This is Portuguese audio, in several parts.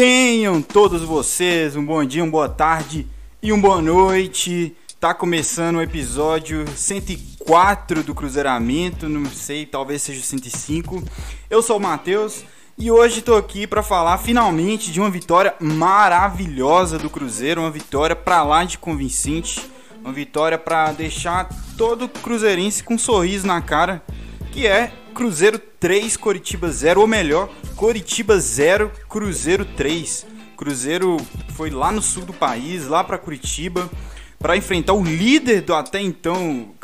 Tenham todos vocês um bom dia, uma boa tarde e uma boa noite. Tá começando o episódio 104 do Cruzeiramento, não sei, talvez seja o 105. Eu sou o Matheus e hoje tô aqui para falar finalmente de uma vitória maravilhosa do Cruzeiro, uma vitória para lá de convincente, uma vitória para deixar todo cruzeirense com um sorriso na cara, que é Cruzeiro 3, Coritiba 0, ou melhor, Coritiba 0, Cruzeiro 3. Cruzeiro foi lá no sul do país, lá para Curitiba, para enfrentar o líder do até então,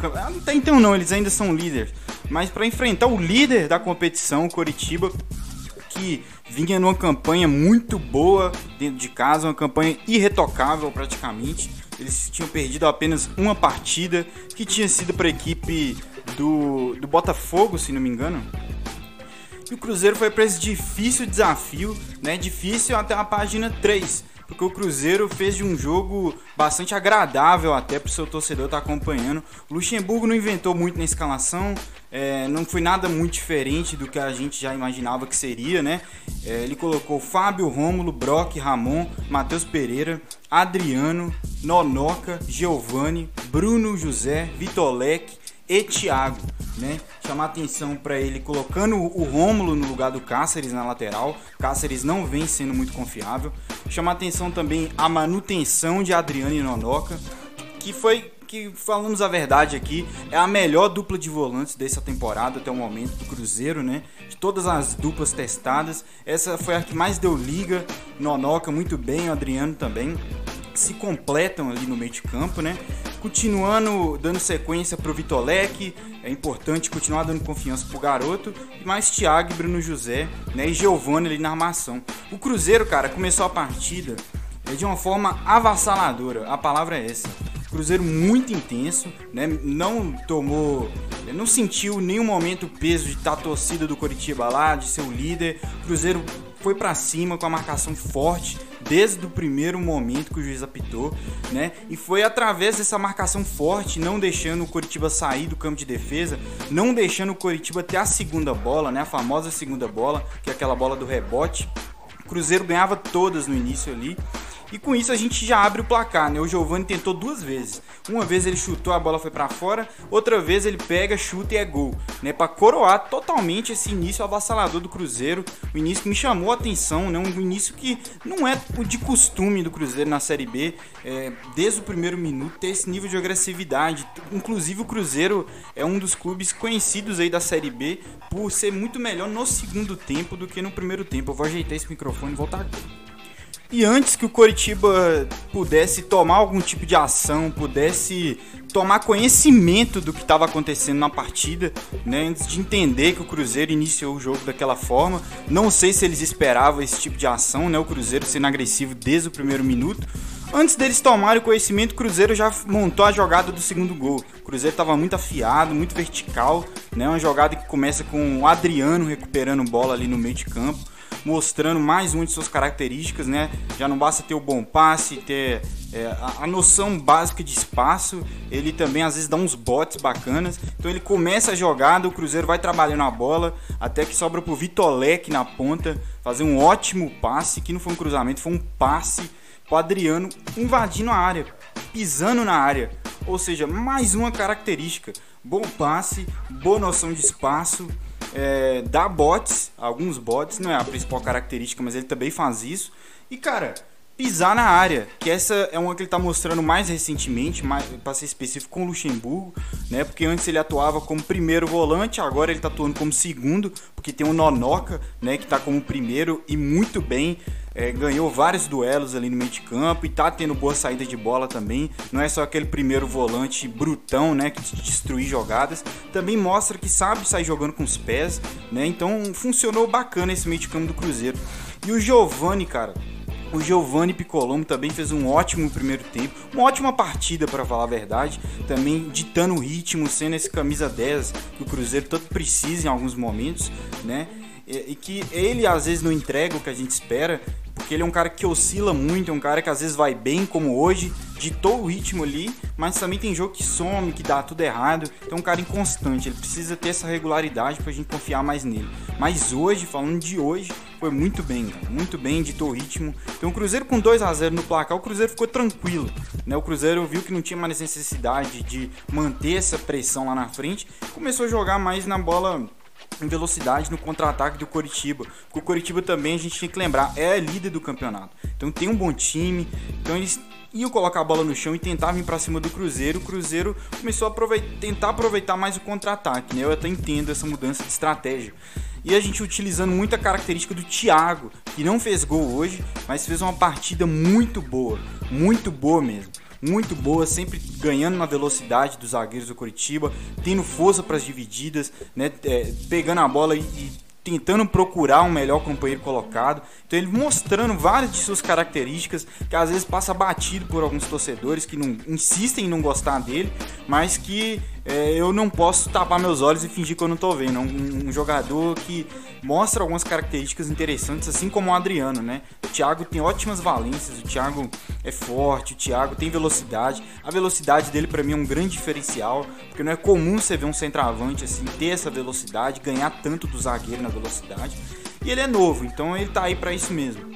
até então não, eles ainda são líderes, mas para enfrentar o líder da competição, Coritiba, que vinha numa campanha muito boa dentro de casa, uma campanha irretocável praticamente. Eles tinham perdido apenas uma partida que tinha sido para a equipe do, do Botafogo, se não me engano. E o Cruzeiro foi para esse difícil desafio, né? Difícil até a página 3, porque o Cruzeiro fez de um jogo bastante agradável até para o seu torcedor estar tá acompanhando. O Luxemburgo não inventou muito na escalação, é, não foi nada muito diferente do que a gente já imaginava que seria, né? É, ele colocou Fábio, Rômulo, Brock, Ramon, Matheus Pereira, Adriano, Nonoca, Giovanni, Bruno José, Vitolec, e Thiago, né? Chamar atenção para ele colocando o Rômulo no lugar do Cáceres na lateral. Cáceres não vem sendo muito confiável. Chamar atenção também a manutenção de Adriano e Nonoca, que foi que falamos a verdade aqui, é a melhor dupla de volantes dessa temporada até o momento do Cruzeiro, né? De todas as duplas testadas, essa foi a que mais deu liga. Nonoca muito bem, o Adriano também se completam ali no meio de campo, né? Continuando dando sequência pro Vitolec, é importante continuar dando confiança pro garoto, e mais Thiago Bruno José, né? E Giovani ali na armação. O Cruzeiro, cara, começou a partida é de uma forma avassaladora, a palavra é essa. Cruzeiro muito intenso, né? Não tomou, não sentiu nenhum momento o peso de estar tá torcida do Coritiba lá, de ser o líder. Cruzeiro foi para cima com a marcação forte desde o primeiro momento que o juiz apitou, né? E foi através dessa marcação forte, não deixando o Coritiba sair do campo de defesa, não deixando o Coritiba ter a segunda bola, né? A famosa segunda bola, que é aquela bola do rebote. O Cruzeiro ganhava todas no início ali e com isso a gente já abre o placar, né? O Giovani tentou duas vezes. Uma vez ele chutou, a bola foi para fora, outra vez ele pega, chuta e é gol, né? Para coroar totalmente esse início avassalador do Cruzeiro. O início que me chamou a atenção, né? Um início que não é o de costume do Cruzeiro na Série B, é, desde o primeiro minuto ter esse nível de agressividade. Inclusive o Cruzeiro é um dos clubes conhecidos aí da Série B por ser muito melhor no segundo tempo do que no primeiro tempo. Eu vou ajeitar esse microfone e voltar aqui. E antes que o Coritiba pudesse tomar algum tipo de ação, pudesse tomar conhecimento do que estava acontecendo na partida, né, antes de entender que o Cruzeiro iniciou o jogo daquela forma, não sei se eles esperavam esse tipo de ação, né, o Cruzeiro sendo agressivo desde o primeiro minuto. Antes deles tomarem o conhecimento, o Cruzeiro já montou a jogada do segundo gol. O Cruzeiro estava muito afiado, muito vertical, né, uma jogada que começa com o Adriano recuperando bola ali no meio de campo mostrando mais uma de suas características, né? Já não basta ter o bom passe, ter é, a, noção básica de espaço, ele também às vezes dá uns botes bacanas. Então ele começa a jogada, o Cruzeiro vai trabalhando a bola, até que sobra pro Vitolec na ponta, fazer um ótimo passe, que não foi um cruzamento, foi um passe pro Adriano invadindo a área, pisando na área. Ou seja, mais uma característica: bom passe, boa noção de espaço, é, dá bots, alguns bots, não é a principal característica, mas ele também faz isso. E cara, pisar na área, que essa é uma que ele está mostrando mais recentemente, para ser específico com o Luxemburgo, né? Porque antes ele atuava como primeiro volante, agora ele está atuando como segundo, porque tem o Nonoca, né, que está como primeiro e muito bem é, ganhou vários duelos ali no meio de campo e tá tendo boa saída de bola também. Não é só aquele primeiro volante brutão, né, que destruir jogadas. Também mostra que sabe sair jogando com os pés, né? Então funcionou bacana esse meio de campo do Cruzeiro. E o Giovani, cara, o Giovanni Piccolomo também fez um ótimo primeiro tempo, uma ótima partida para falar a verdade, também ditando o ritmo, sendo esse camisa 10 que o Cruzeiro tanto precisa em alguns momentos, né? E, que ele às vezes não entrega o que a gente espera, porque ele é um cara que oscila muito, é um cara que às vezes vai bem, como hoje, ditou o ritmo ali, mas também tem jogo que some, que dá tudo errado. Então é um cara inconstante, ele precisa ter essa regularidade pra gente confiar mais nele. Mas hoje, falando de hoje, foi muito bem, cara, muito bem, ditou o ritmo. Então o Cruzeiro com 2 a 0 no placar, o Cruzeiro ficou tranquilo, né? O Cruzeiro viu que não tinha mais necessidade de manter essa pressão lá na frente, começou a jogar mais na bola em velocidade no contra-ataque do Coritiba. Porque o Coritiba também a gente tem que lembrar, é líder do campeonato. Então tem um bom time, então eles iam colocar a bola no chão e tentar vir para cima do Cruzeiro. O Cruzeiro começou a aproveitar, tentar aproveitar mais o contra-ataque, né? Eu até entendo essa mudança de estratégia. E a gente utilizando muita característica do Thiago, que não fez gol hoje, mas fez uma partida muito boa, muito boa mesmo muito boa, sempre ganhando na velocidade dos zagueiros do Curitiba, tendo força para as divididas, né, é, pegando a bola e, e tentando procurar um melhor companheiro colocado. Então ele mostrando várias de suas características que às vezes passa batido por alguns torcedores que não insistem em não gostar dele, mas que é, eu não posso tapar meus olhos e fingir que eu não tô vendo. É um, um, jogador que mostra algumas características interessantes, assim como o Adriano, né? O Thiago tem ótimas valências, o Thiago é forte, o Thiago tem velocidade. A velocidade dele para mim é um grande diferencial, porque não é comum você ver um centroavante assim ter essa velocidade, ganhar tanto do zagueiro na velocidade. E ele é novo, então ele tá aí para isso mesmo.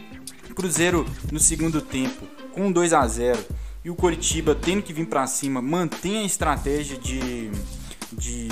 Cruzeiro no segundo tempo, com 2 a 0 e o Coritiba tendo que vir para cima, mantém a estratégia de de,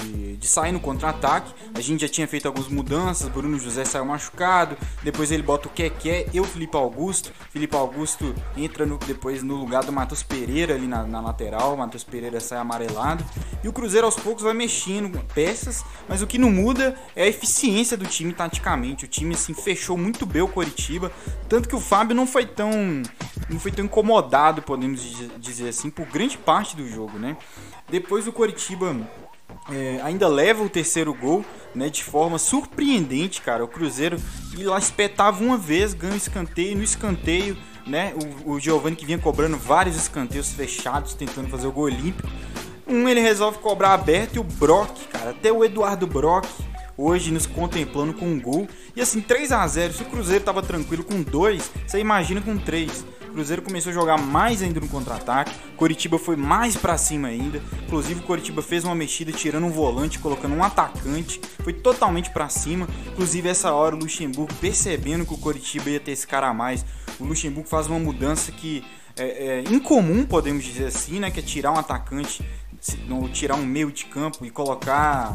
de sair no contra-ataque. A gente já tinha feito algumas mudanças, Bruno José saiu machucado, depois ele bota o Keké e o Felipe Augusto. Felipe Augusto entra no, depois no lugar do Matheus Pereira ali na, na lateral, o Matheus Pereira sai amarelado. E o Cruzeiro aos poucos vai mexendo peças, mas o que não muda é a eficiência do time taticamente. O time assim fechou muito bem o Coritiba, tanto que o Fábio não foi tão não foi tão incomodado, podemos dizer assim, por grande parte do jogo, né? Depois o Coritiba é, ainda leva o terceiro gol, né, de forma surpreendente, cara. O Cruzeiro e lá espetava uma vez, ganha escanteio, no escanteio, né, o, o Giovani que vinha cobrando vários escanteios fechados, tentando fazer o gol olímpico. Um ele resolve cobrar aberto e o Brock, cara, até o Eduardo Brock hoje nos contemplando com um gol. E assim, 3 a 0 se o Cruzeiro tava tranquilo com 2, você imagina com 3. Cruzeiro começou a jogar mais ainda no contra-ataque. Coritiba foi mais para cima ainda. Inclusive, o Coritiba fez uma mexida tirando um volante, colocando um atacante. Foi totalmente para cima. Inclusive, essa hora o Luxemburgo percebendo que o Coritiba ia ter esse cara a mais. O Luxemburgo faz uma mudança que é, é incomum, podemos dizer assim, né? Que é tirar um atacante, tirar um meio de campo e colocar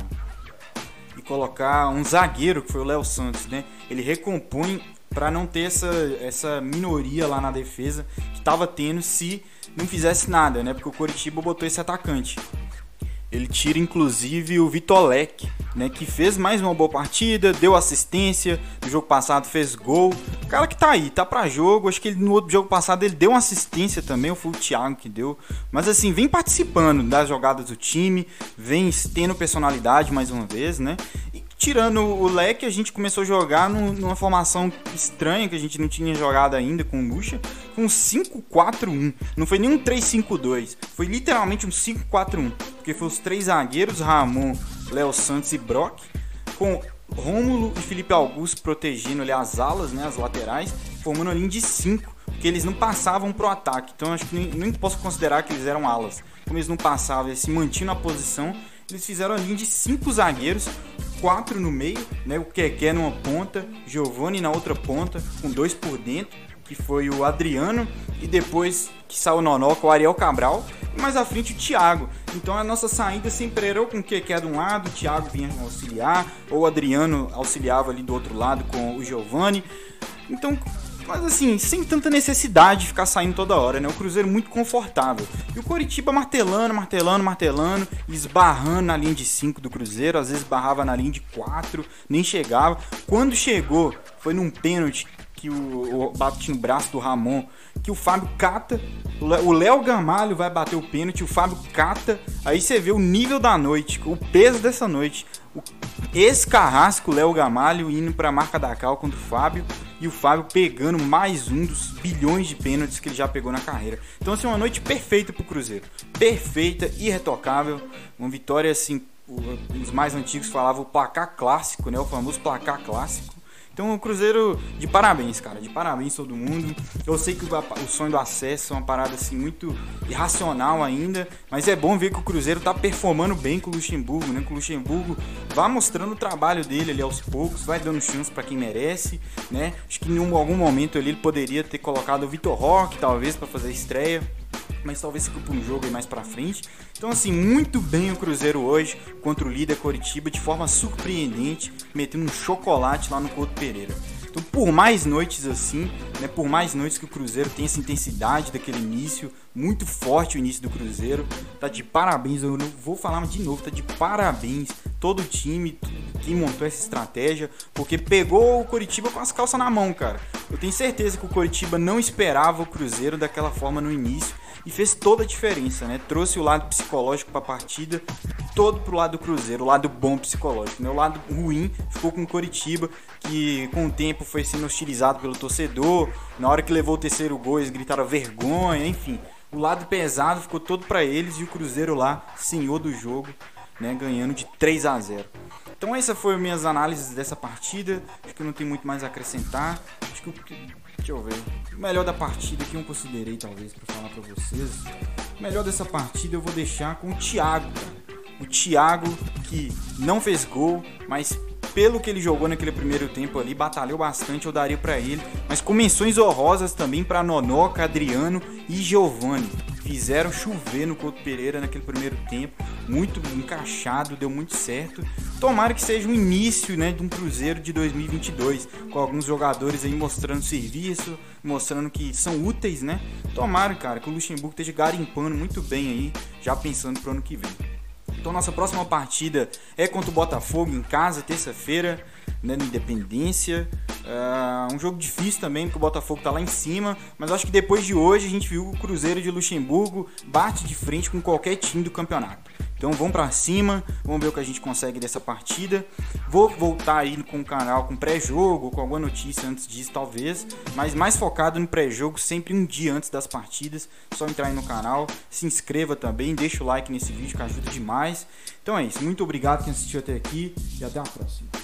e colocar um zagueiro que foi o Léo Santos, né? Ele recompõe para não ter essa, essa minoria lá na defesa que estava tendo se não fizesse nada, né? Porque o Coritiba botou esse atacante. Ele tira inclusive o Vitolek, né, que fez mais uma boa partida, deu assistência, no jogo passado fez gol. O cara que tá aí, tá para jogo. Acho que ele, no outro jogo passado ele deu uma assistência também, foi o Thiago que deu. Mas assim, vem participando das jogadas do time, vem tendo personalidade mais uma vez, né? Tirando o leque, a gente começou a jogar numa formação estranha que a gente não tinha jogado ainda com o Lucha, com um 5-4-1. Não foi nem um 3-5-2, foi literalmente um 5-4-1, porque foi os três zagueiros, Ramon, Léo Santos e Brock, com Rômulo e Felipe Augusto protegendo ali as alas, né, as laterais, formando a linha de 5, porque eles não passavam pro ataque. Então acho que nem, nem posso considerar que eles eram alas. Como eles não passavam, eles se mantinham na posição, eles fizeram a linha de cinco zagueiros, quatro no meio, né? O Keké numa ponta, Giovanni na outra ponta, com dois por dentro, que foi o Adriano, e depois que saiu o Nonoca, o Ariel Cabral, e mais à frente o Thiago. Então a nossa saída sempre era com o Keké de um lado, o Thiago vinha auxiliar, ou o Adriano auxiliava ali do outro lado com o Giovanni. Então mas assim, sem tanta necessidade de ficar saindo toda hora, né? O Cruzeiro muito confortável. E o Coritiba martelando, martelando, martelando, esbarrando na linha de 5 do Cruzeiro, às vezes barrava na linha de 4, nem chegava. Quando chegou, foi num pênalti que o, o bate no braço do Ramon, que o Fábio cata, o Léo Gamalho vai bater o pênalti, o Fábio cata, aí você vê o nível da noite, o peso dessa noite. Esse carrasco, Léo Gamalho, indo para a marca da cal contra o Fábio e o Fábio pegando mais um dos bilhões de pênaltis que ele já pegou na carreira. Então, assim, uma noite perfeita para o Cruzeiro. Perfeita, irretocável. Uma vitória, assim, os mais antigos falavam o placar clássico, né? O famoso placar clássico. Então o Cruzeiro, de parabéns, cara, de parabéns todo mundo. Eu sei que o sonho do acesso é uma parada assim muito irracional ainda, mas é bom ver que o Cruzeiro tá performando bem com o Luxemburgo, né? Que o Luxemburgo vai mostrando o trabalho dele ali aos poucos, vai dando chance para quem merece, né? Acho que em algum momento ali ele poderia ter colocado o Vitor Roque, talvez, para fazer a estreia mas talvez fique para um jogo aí mais para frente. Então, assim, muito bem o Cruzeiro hoje contra o líder Coritiba de forma surpreendente, metendo um chocolate lá no Couto Pereira. Então, por mais noites assim, né, por mais noites que o Cruzeiro tem essa intensidade daquele início, muito forte o início do Cruzeiro, tá de parabéns, eu vou falar de novo, tá de parabéns todo o time que montou essa estratégia, porque pegou o Coritiba com as calças na mão, cara. Eu tenho certeza que o Coritiba não esperava o Cruzeiro daquela forma no início e fez toda a diferença, né? Trouxe o lado psicológico para a partida, todo pro lado do Cruzeiro, o lado bom psicológico, né? O lado ruim ficou com o Coritiba, que com o tempo foi sendo hostilizado pelo torcedor. Na hora que levou o terceiro gol, eles gritaram vergonha, enfim. O lado pesado ficou todo para eles e o Cruzeiro lá, senhor do jogo, né, ganhando de 3 a 0. Então essas foram minhas análises dessa partida. Acho que não tem muito mais a acrescentar. Acho que deixa eu ver. O melhor da partida que eu considerei talvez para falar para vocês. O melhor dessa partida eu vou deixar com o Thiago, cara. O Thiago que não fez gol, mas pelo que ele jogou naquele primeiro tempo ali, batalhou bastante, eu daria para ele. Mas com menções honrosas também para Nonoca, Adriano e Giovani. Fizeram chover no Couto Pereira naquele primeiro tempo, muito encaixado, deu muito certo. Tomara que seja o início né, de um Cruzeiro de 2022, com alguns jogadores aí mostrando serviço, mostrando que são úteis, né? Tomara, cara, que o Luxemburgo esteja garimpando muito bem aí, já pensando pro ano que vem. Então nossa próxima partida é contra o Botafogo em casa, terça-feira, né, na Independência. Uh, um jogo difícil também, porque o Botafogo tá lá em cima. Mas acho que depois de hoje a gente viu o Cruzeiro de Luxemburgo bate de frente com qualquer time do campeonato. Então vamos para cima, vamos ver o que a gente consegue dessa partida. Vou voltar aí com o canal com pré-jogo, com alguma notícia antes disso talvez, mas mais focado no pré-jogo, sempre um dia antes das partidas. Só entrar aí no canal, se inscreva também, deixa o like nesse vídeo que ajuda demais. Então é isso, muito obrigado quem assistiu até aqui e até a próxima.